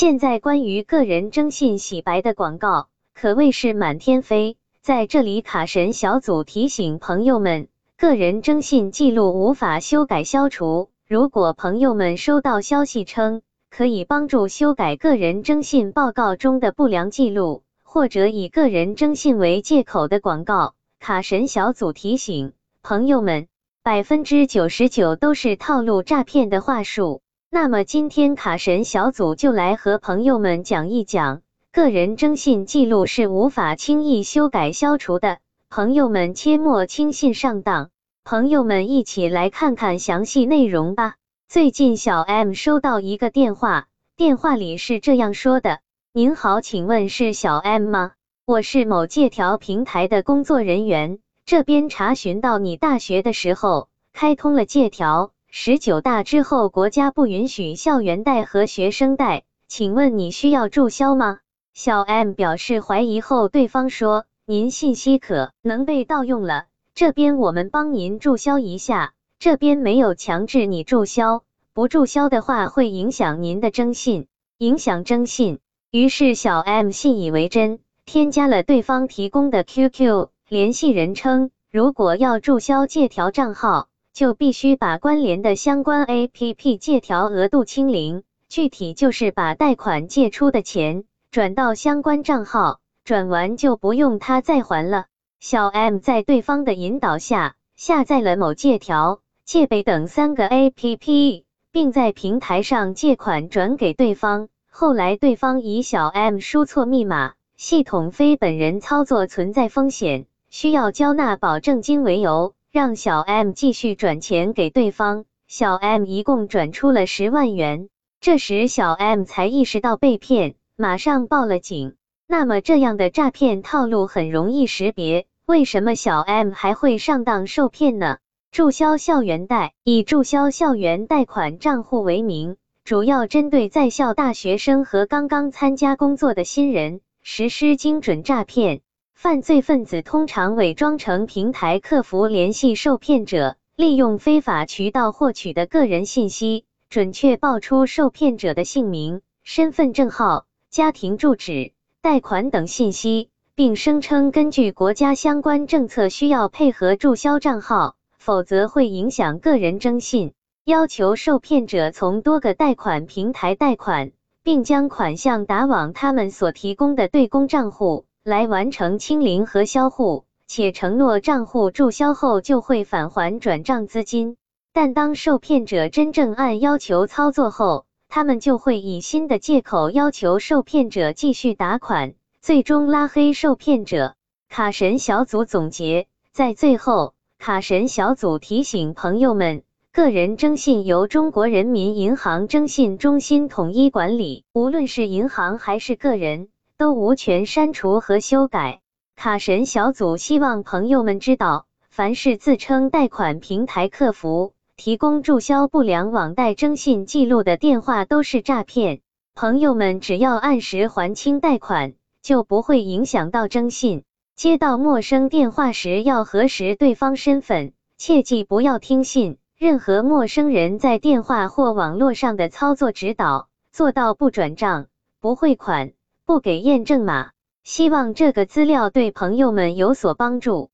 现在关于个人征信洗白的广告可谓是满天飞。在这里，卡神小组提醒朋友们，个人征信记录无法修改消除。如果朋友们收到消息称可以帮助修改个人征信报告中的不良记录，或者以个人征信为借口的广告，卡神小组提醒朋友们，百分之九十九都是套路诈骗的话术。那么今天卡神小组就来和朋友们讲一讲。个人征信记录是无法轻易修改消除的，朋友们切莫轻信上当。朋友们一起来看看详细内容吧。最近小 M 收到一个电话，电话里是这样说的：“您好，请问是小 M 吗？我是某借条平台的工作人员，这边查询到你大学的时候开通了借条，十九大之后国家不允许校园贷和学生贷，请问你需要注销吗？”小 M 表示怀疑后，对方说：“您信息可能被盗用了，这边我们帮您注销一下。这边没有强制你注销，不注销的话会影响您的征信，影响征信。”于是小 M 信以为真，添加了对方提供的 QQ 联系人称，如果要注销借条账号，就必须把关联的相关 APP 借条额度清零，具体就是把贷款借出的钱。转到相关账号，转完就不用他再还了。小 M 在对方的引导下下载了某借条、借呗等三个 APP，并在平台上借款转给对方。后来对方以小 M 输错密码、系统非本人操作存在风险，需要交纳保证金为由，让小 M 继续转钱给对方。小 M 一共转出了十万元。这时小 M 才意识到被骗。马上报了警。那么这样的诈骗套路很容易识别，为什么小 M 还会上当受骗呢？注销校园贷，以注销校园贷款账户为名，主要针对在校大学生和刚刚参加工作的新人实施精准诈骗。犯罪分子通常伪装成平台客服联系受骗者，利用非法渠道获取的个人信息，准确报出受骗者的姓名、身份证号。家庭住址、贷款等信息，并声称根据国家相关政策需要配合注销账号，否则会影响个人征信。要求受骗者从多个贷款平台贷款，并将款项打往他们所提供的对公账户来完成清零和销户，且承诺账户注销后就会返还转账资金。但当受骗者真正按要求操作后，他们就会以新的借口要求受骗者继续打款，最终拉黑受骗者。卡神小组总结在最后，卡神小组提醒朋友们：个人征信由中国人民银行征信中心统一管理，无论是银行还是个人，都无权删除和修改。卡神小组希望朋友们知道，凡是自称贷款平台客服。提供注销不良网贷征信记录的电话都是诈骗，朋友们只要按时还清贷款，就不会影响到征信。接到陌生电话时要核实对方身份，切记不要听信任何陌生人在电话或网络上的操作指导，做到不转账、不汇款、不给验证码。希望这个资料对朋友们有所帮助。